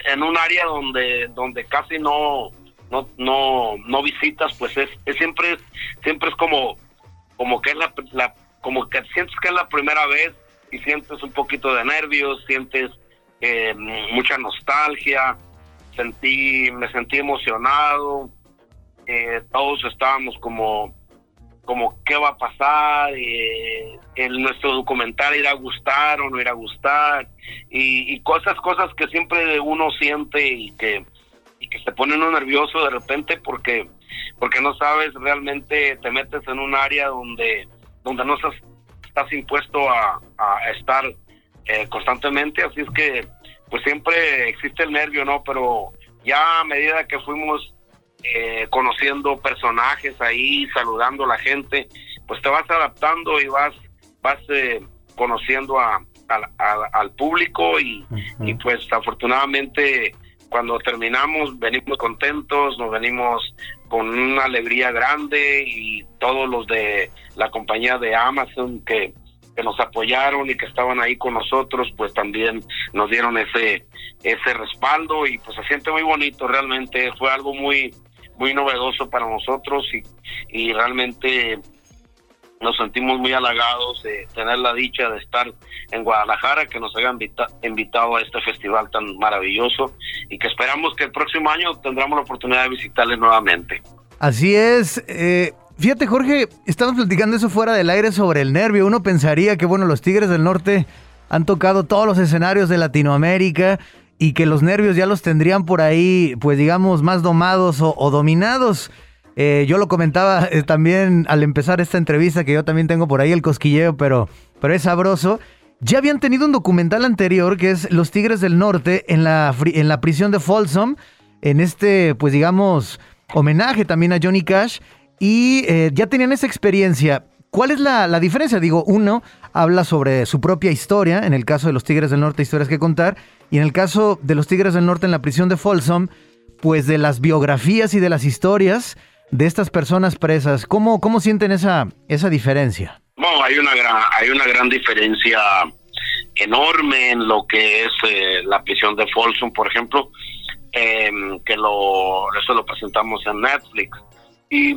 en un área donde donde casi no no no no visitas pues es, es siempre siempre es como como que es la, la- como que sientes que es la primera vez y sientes un poquito de nervios sientes eh, mucha nostalgia sentí me sentí emocionado eh, todos estábamos como como qué va a pasar, eh, el, nuestro documental irá a gustar o no irá a gustar, y, y cosas, cosas que siempre uno siente y que, y que se pone uno nervioso de repente porque, porque no sabes realmente, te metes en un área donde, donde no estás, estás impuesto a, a estar eh, constantemente, así es que pues siempre existe el nervio, ¿no? Pero ya a medida que fuimos eh, conociendo personajes ahí, saludando a la gente, pues te vas adaptando y vas, vas eh, conociendo a, al público y, y, pues afortunadamente cuando terminamos venimos contentos, nos venimos con una alegría grande y todos los de la compañía de Amazon que que nos apoyaron y que estaban ahí con nosotros, pues también nos dieron ese ese respaldo y pues se siente muy bonito, realmente fue algo muy muy novedoso para nosotros y, y realmente nos sentimos muy halagados de tener la dicha de estar en Guadalajara, que nos hayan invitado a este festival tan maravilloso y que esperamos que el próximo año tendremos la oportunidad de visitarles nuevamente. Así es. Eh, Fíjate, Jorge, estamos platicando eso fuera del aire sobre el nervio. Uno pensaría que, bueno, los Tigres del Norte han tocado todos los escenarios de Latinoamérica y que los nervios ya los tendrían por ahí, pues digamos, más domados o, dominados. Eh, yo lo comentaba [LAUGHS] eh, también al empezar esta entrevista, que yo también tengo por ahí el cosquilleo, pero, pero es sabroso. Ya habían tenido un documental anterior que es Los Tigres del Norte en la, en la prisión de Folsom, en este, pues digamos, homenaje también a Johnny Cash y eh, ya tenían esa experiencia. ¿Cuál es la, diferencia? Digo, uno habla sobre su propia historia, en el caso de los Tigres del Norte, historias que contar, y en el caso de los Tigres del Norte en la prisión de Folsom, pues de las biografías y de las historias de estas personas presas. ¿Cómo, cómo sienten esa, esa diferencia? Bueno, hay una gran, hay una gran diferencia enorme en lo que es eh, la prisión de Folsom, por ejemplo, em, que lo, eso lo presentamos en Netflix. Y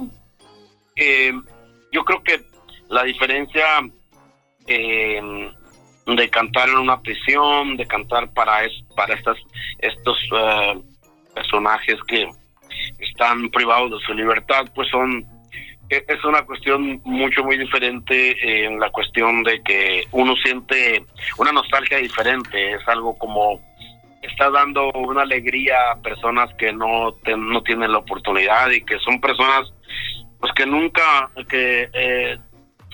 eh, yo creo que la diferencia eh, de cantar en una prisión, de cantar para es, para estas estos eh, personajes que están privados de su libertad, pues son e, es una cuestión mucho muy diferente en la cuestión de que uno siente una nostalgia diferente, es algo como está dando una alegría a personas que no no tienen la oportunidad y que son personas pues que nunca, que eh,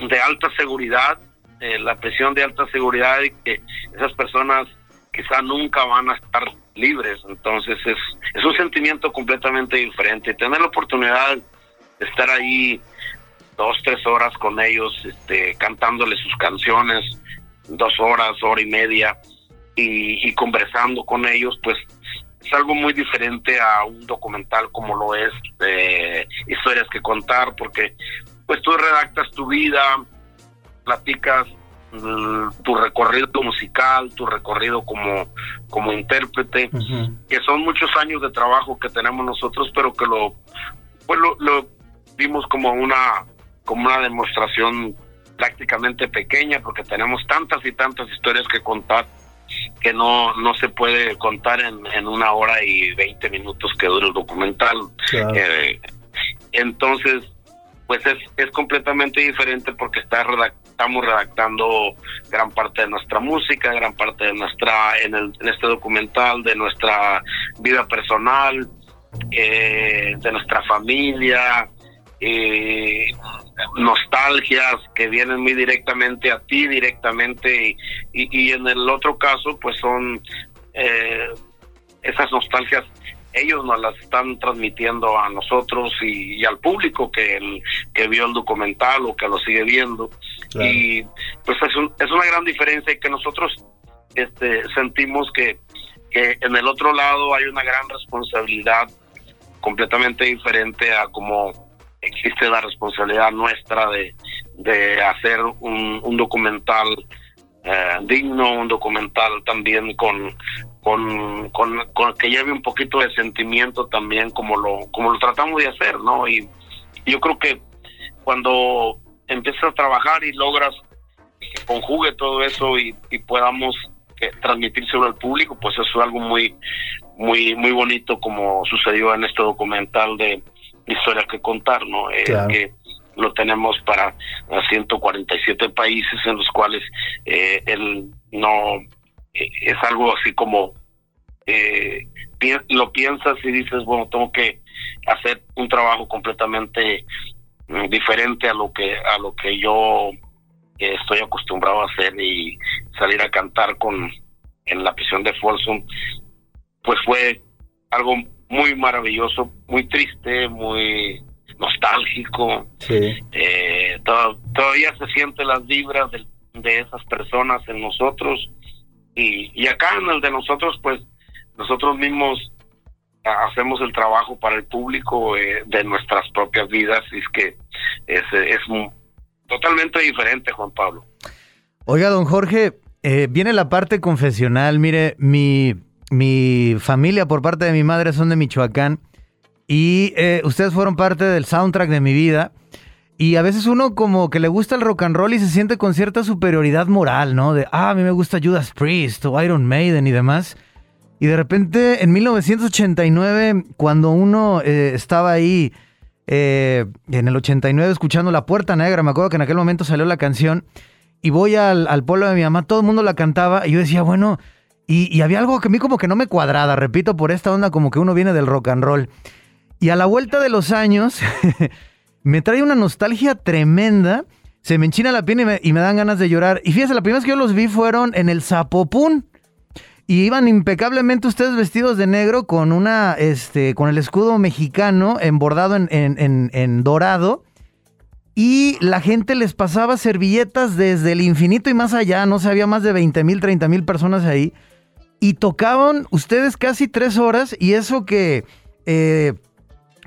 de alta seguridad, eh, la presión de alta seguridad y que esas personas quizá nunca van a estar libres. Entonces es, es un sentimiento completamente diferente. Tener la oportunidad de estar ahí dos, tres horas con ellos, este, cantándoles sus canciones, dos horas, hora y media, y, conversando con ellos, pues es algo muy diferente a un documental como lo es eh, historias que contar porque pues tú redactas tu vida platicas tu recorrido musical tu recorrido como como intérprete que son muchos años de trabajo que tenemos nosotros pero que lo pues lo, lo vimos como una como una demostración prácticamente pequeña porque tenemos tantas y tantas historias que contar que no, no se puede contar en, en una hora y veinte minutos que dura el documental. Eh, entonces, pues es, es completamente diferente porque está estamos redactando gran parte de nuestra música, gran parte de nuestra, en, el, este documental, de nuestra vida personal, eh, de nuestra familia, eh, nostalgias que vienen muy directamente a ti, directamente, y, y en el otro caso, pues son eh, esas nostalgias, ellos nos las están transmitiendo a nosotros y, al público que, el, que vio el documental o que lo sigue viendo. Y pues es, es una gran diferencia y que nosotros este, sentimos que, que en el otro lado hay una gran responsabilidad completamente diferente a como existe la responsabilidad nuestra de, de hacer un, un documental eh, digno, un documental también con, con, con, que lleve un poquito de sentimiento también como lo, como lo tratamos de hacer, ¿no? Y yo creo que cuando empiezas a trabajar y logras que conjugue todo eso y, y podamos eh, transmitírselo al público, pues eso es algo muy, muy, muy bonito como sucedió en este documental de, historias que contar, ¿no? Eh, que lo tenemos para 147 países en los cuales eh, él no eh, es algo así como eh, lo piensas y dices bueno tengo que hacer un trabajo completamente mm, diferente a lo que a lo que yo estoy acostumbrado a hacer y salir a cantar con en la prisión de Folsom pues fue algo muy maravilloso muy triste muy nostálgico Sí. eh, to- todavía se sienten las vibras del- de, esas personas en nosotros y, y acá en el de nosotros pues nosotros mismos ha- hacemos el trabajo para el público eh, de nuestras propias vidas y es que es, totalmente diferente Juan Pablo Oiga, don Jorge, eh, viene la parte confesional. Mire, mi, mi familia por parte de mi madre son de Michoacán y eh, ustedes fueron parte del soundtrack de mi vida. Y a veces uno como que le gusta el rock and roll y se siente con cierta superioridad moral, ¿no? De, ah, a mí me gusta Judas Priest o Iron Maiden y demás. Y de repente, en 1989, cuando uno eh, estaba ahí eh, en el 89 escuchando La Puerta Negra, me acuerdo que en aquel momento salió la canción, y voy al, al pueblo de mi mamá, todo el mundo la cantaba, y yo decía, bueno, y, había algo que a mí como que no me cuadrada, repito, por esta onda como que uno viene del rock and roll. Y a la vuelta de los años, [LAUGHS] me trae una nostalgia tremenda, se me enchina la piel y me, y me dan ganas de llorar. Y fíjese, la primera vez que yo los vi fueron en el Zapopún. Y iban impecablemente ustedes vestidos de negro con una, este, con el escudo mexicano embordado en, en- dorado. Y la gente les pasaba servilletas desde el infinito y más allá. No sé, había más de 20 mil, 30 mil personas ahí. Y tocaban ustedes casi tres horas. Y eso que eh,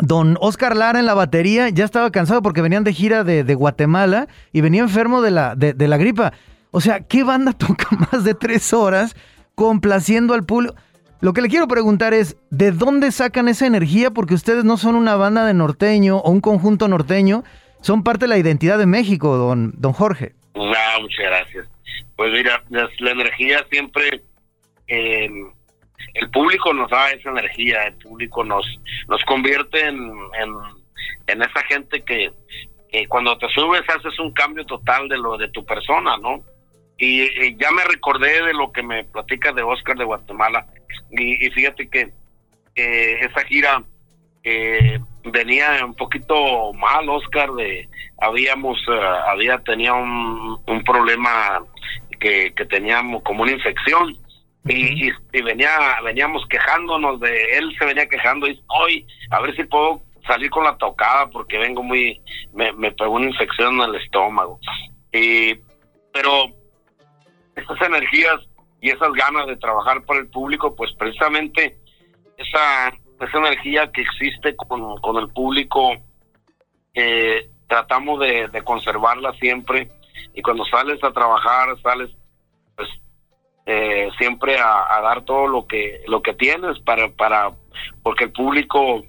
don Oscar Lara en la batería ya estaba cansado porque venían de gira de, de Guatemala y venía enfermo de la, de la gripa. O sea, ¿qué banda [LAUGHS] toca más de tres horas complaciendo al público? Lo que le quiero preguntar es, ¿de dónde sacan esa energía? Porque ustedes no son una banda de norteño o un conjunto norteño, son parte de la identidad de México, don, don Jorge. Ah, muchas gracias. Pues mira, la, energía siempre, eh, el público nos da esa energía, el público nos nos convierte en, en, en esa gente que, que cuando te subes haces un cambio total de lo de tu persona, ¿no? Y, y ya me recordé de lo que me platica de Oscar de Guatemala. Y, y fíjate que eh, esa gira eh, venía un poquito mal, Oscar, de habíamos, eh, había, tenía un, un problema que, que teníamos como una infección y, y, y venía, veníamos quejándonos de, él se venía quejando y hoy, a ver si puedo salir con la tocada porque vengo muy, me, me pegó una infección en el estómago. Y, pero esas energías y esas ganas de trabajar por el público, pues precisamente esa, esa energía que existe con, con el público, eh, tratamos de, conservarla siempre. Y cuando sales a trabajar, sales pues eh, siempre a, a, dar todo lo que lo que tienes para para porque el público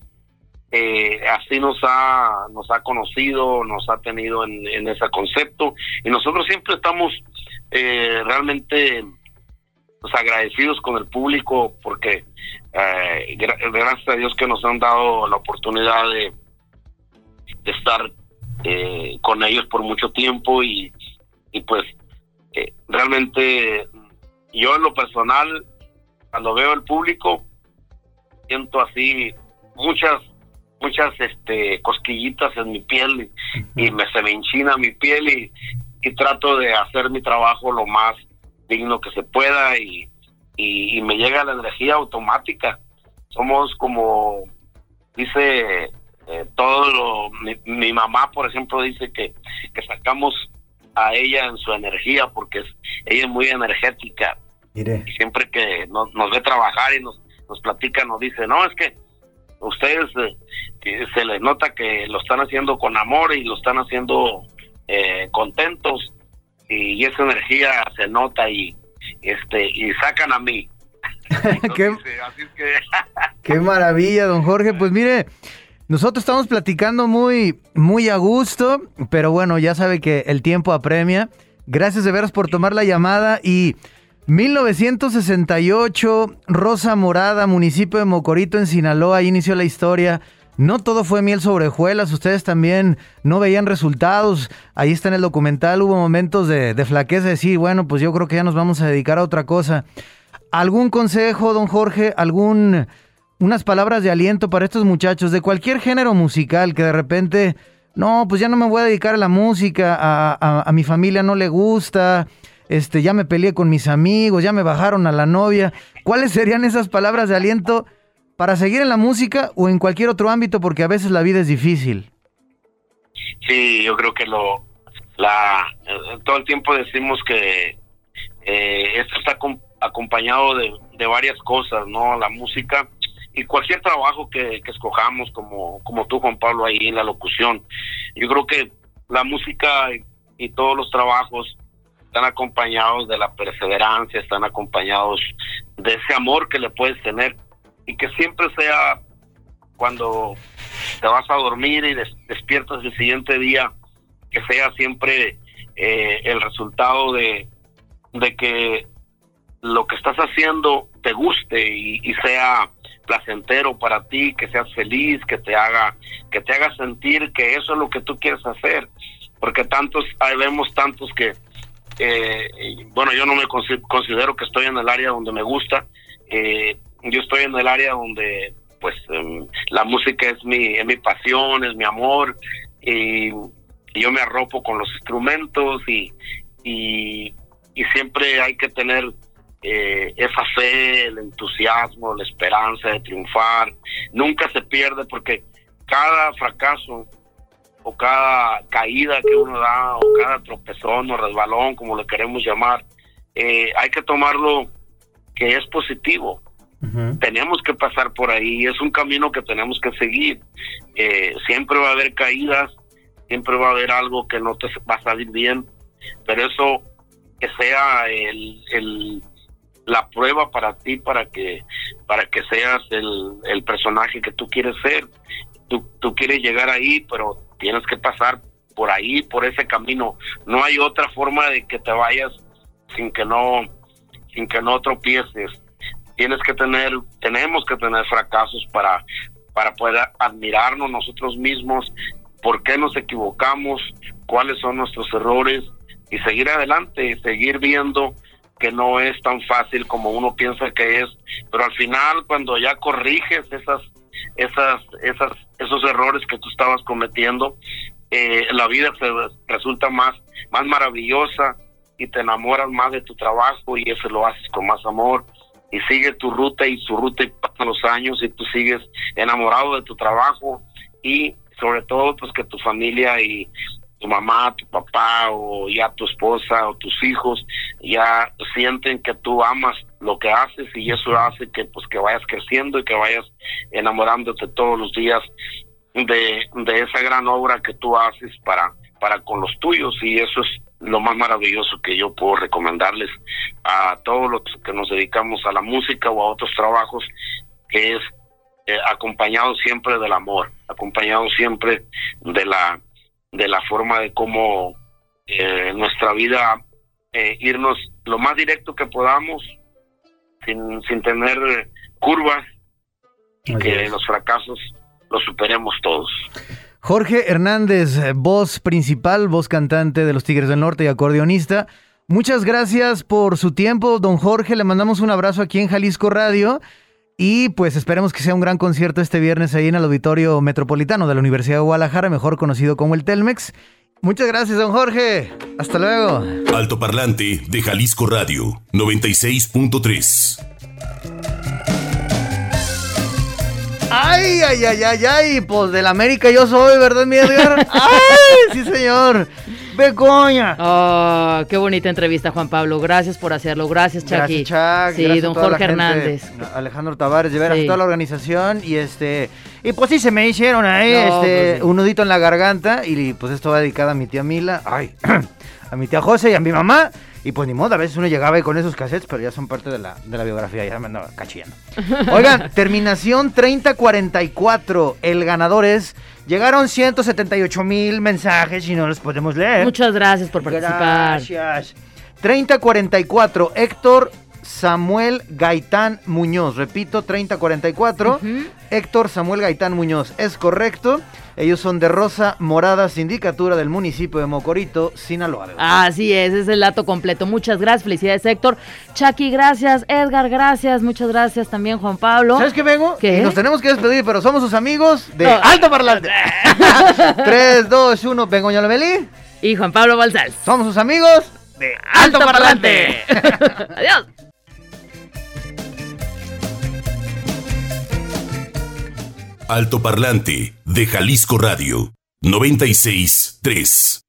eh, así nos ha nos ha conocido nos ha tenido en, ese concepto. Y nosotros siempre estamos eh, realmente pues, agradecidos con el público porque eh, gra gracias a Dios que nos han dado la oportunidad de, de estar eh, con ellos por mucho tiempo y, y pues eh, realmente yo en lo personal cuando veo el público siento así muchas muchas este cosquillitas en mi piel y, y me se me enchina mi piel y, y, trato de hacer mi trabajo lo más digno que se pueda y, y, y me llega la energía automática. Somos como dice eh, todo lo mi, mi, mamá por ejemplo dice que, que sacamos a ella en su energía porque es, ella es muy energética. Mire. y siempre que nos, nos, ve trabajar y nos, nos platica nos dice no es que ustedes eh, se les nota que lo están haciendo con amor y lo están haciendo eh, contentos y, esa energía se nota y este y sacan a mí [LAUGHS] ¿Qué, dice, así es que... [LAUGHS] qué maravilla don Jorge pues mire nosotros estamos platicando muy, muy a gusto, pero bueno, ya sabe que el tiempo apremia. Gracias de veras por tomar la llamada y 1968, Rosa Morada, municipio de Mocorito en Sinaloa, ahí inició la historia no todo fue miel sobre hojuelas, ustedes también no veían resultados. Ahí está en el documental, hubo momentos de, flaqueza, de decir, bueno, pues yo creo que ya nos vamos a dedicar a otra cosa. ¿Algún consejo, don Jorge? ¿Algún unas palabras de aliento para estos muchachos de cualquier género musical que de repente, no, pues ya no me voy a dedicar a la música, a mi familia no le gusta, este, ya me peleé con mis amigos, ya me bajaron a la novia. ¿Cuáles serían esas palabras de aliento para seguir en la música o en cualquier otro ámbito? Porque a veces la vida es difícil. Sí, yo creo que lo, la, eh, todo el tiempo decimos que eh, esto está acom- acompañado de, de varias cosas, ¿no? La música y cualquier trabajo que, que escojamos, como, como tú, Juan Pablo, ahí en la locución. Yo creo que la música y todos los trabajos están acompañados de la perseverancia, están acompañados de ese amor que le puedes tener y que siempre sea cuando te vas a dormir y des- despiertas el siguiente día, que sea siempre eh, el resultado de, de que lo que estás haciendo te guste y, y sea placentero para ti, que seas feliz, que te haga, que te haga sentir que eso es lo que tú quieres hacer, porque tantos, ahí vemos tantos que, eh, bueno, yo no me consi- considero que estoy en el área donde me gusta, eh, yo estoy en el área donde pues em, la música es mi, es mi pasión, es mi amor, y, yo me arropo con los instrumentos y, y, y siempre hay que tener eh, esa fe, el entusiasmo, la esperanza de triunfar. Nunca se pierde porque cada fracaso o cada caída que uno da o cada tropezón o resbalón, como le queremos llamar, eh, hay que tomarlo que es positivo. Tenemos que pasar por ahí, es un camino que tenemos que seguir. Eh, siempre va a haber caídas, siempre va a haber algo que no te va a salir bien, pero eso que sea el, el- la prueba para ti para que para que seas el, el personaje que tú quieres ser. Tú, tú quieres llegar ahí, pero tienes que pasar por ahí, por ese camino. No hay otra forma de que te vayas sin que no sin que no tropieces. Tienes que tener, tenemos que tener fracasos para para poder admirarnos nosotros mismos, por qué nos equivocamos, cuáles son nuestros errores y seguir adelante, seguir viendo que no es tan fácil como uno piensa que es, pero al final cuando ya corriges esas esas esas esos errores que tú estabas cometiendo, eh, la vida se resulta más más maravillosa y te enamoras más de tu trabajo y eso lo haces con más amor. Y sigue tu ruta y su ruta y pasan los años y tú sigues enamorado de tu trabajo y sobre todo pues que tu familia y tu mamá, tu papá o ya tu esposa o tus hijos ya sienten que tú amas lo que haces y eso hace que pues que vayas creciendo y que vayas enamorándote todos los días de, de esa gran obra que tú haces para para con los tuyos. Y eso es lo más maravilloso que yo puedo recomendarles a todos los que nos dedicamos a la música o a otros trabajos que es eh, acompañado siempre del amor, acompañado siempre de la de la forma de cómo eh, nuestra vida eh, irnos lo más directo que podamos sin, sin tener curvas y que los fracasos los superemos todos. Jorge Hernández, eh, voz principal, voz cantante de los Tigres del Norte y acordeonista. Muchas gracias por su tiempo, don Jorge. Le mandamos un abrazo aquí en Jalisco Radio. Y pues esperemos que sea un gran concierto este viernes ahí en el Auditorio Metropolitano de la Universidad de Guadalajara, mejor conocido como el Telmex. Muchas gracias, don Jorge. Hasta luego. Altoparlante de Jalisco Radio 96.3. Ay, ay, ay, ay, ay, pues del América yo soy, ¿verdad, mi Edgar? [LAUGHS] Ay, sí, señor. Begoña. Oh, qué bonita entrevista, Juan Pablo. Gracias por hacerlo. Gracias, Chucky. Gracias, Chuck. Sí, gracias don Jorge Hernández. Alejandro Tavares, de veras, Sí. toda la organización. Y este. Y pues sí, se me hicieron ahí No, este, pues un nudito en la garganta. Y pues esto va dedicado a mi tía Mila. Ay, [CLEARS THROAT] a mi tía José y a mi mamá. Y pues ni modo, a veces uno llegaba ahí con esos cassettes, pero ya son parte de la, de la biografía, ya me andaba cachillando. [LAUGHS] Oigan, terminación 3044. El ganador es. Llegaron 178 mil mensajes y no los podemos leer. Muchas gracias por participar. Gracias. 3044, Héctor Samuel Gaitán Muñoz. Repito, 3044. Héctor Samuel Gaitán Muñoz. Es correcto. Ellos son de Rosa Morada, sindicatura del municipio de Mocorito, Sinaloa. Así es, es el dato completo. Muchas gracias, felicidades Héctor. Chucky, gracias. Edgar, gracias. Muchas gracias también, Juan Pablo. ¿Sabes qué, Vengo? ¿Qué? Y nos tenemos que despedir, pero somos sus amigos de No. Alto Parlante. 3, 2, 1, Vengo Lomelí. Y Juan Pablo Balsals. Somos sus amigos de Alto, Parlante. [LAUGHS] Adiós. Alto Parlante de Jalisco Radio 96 3.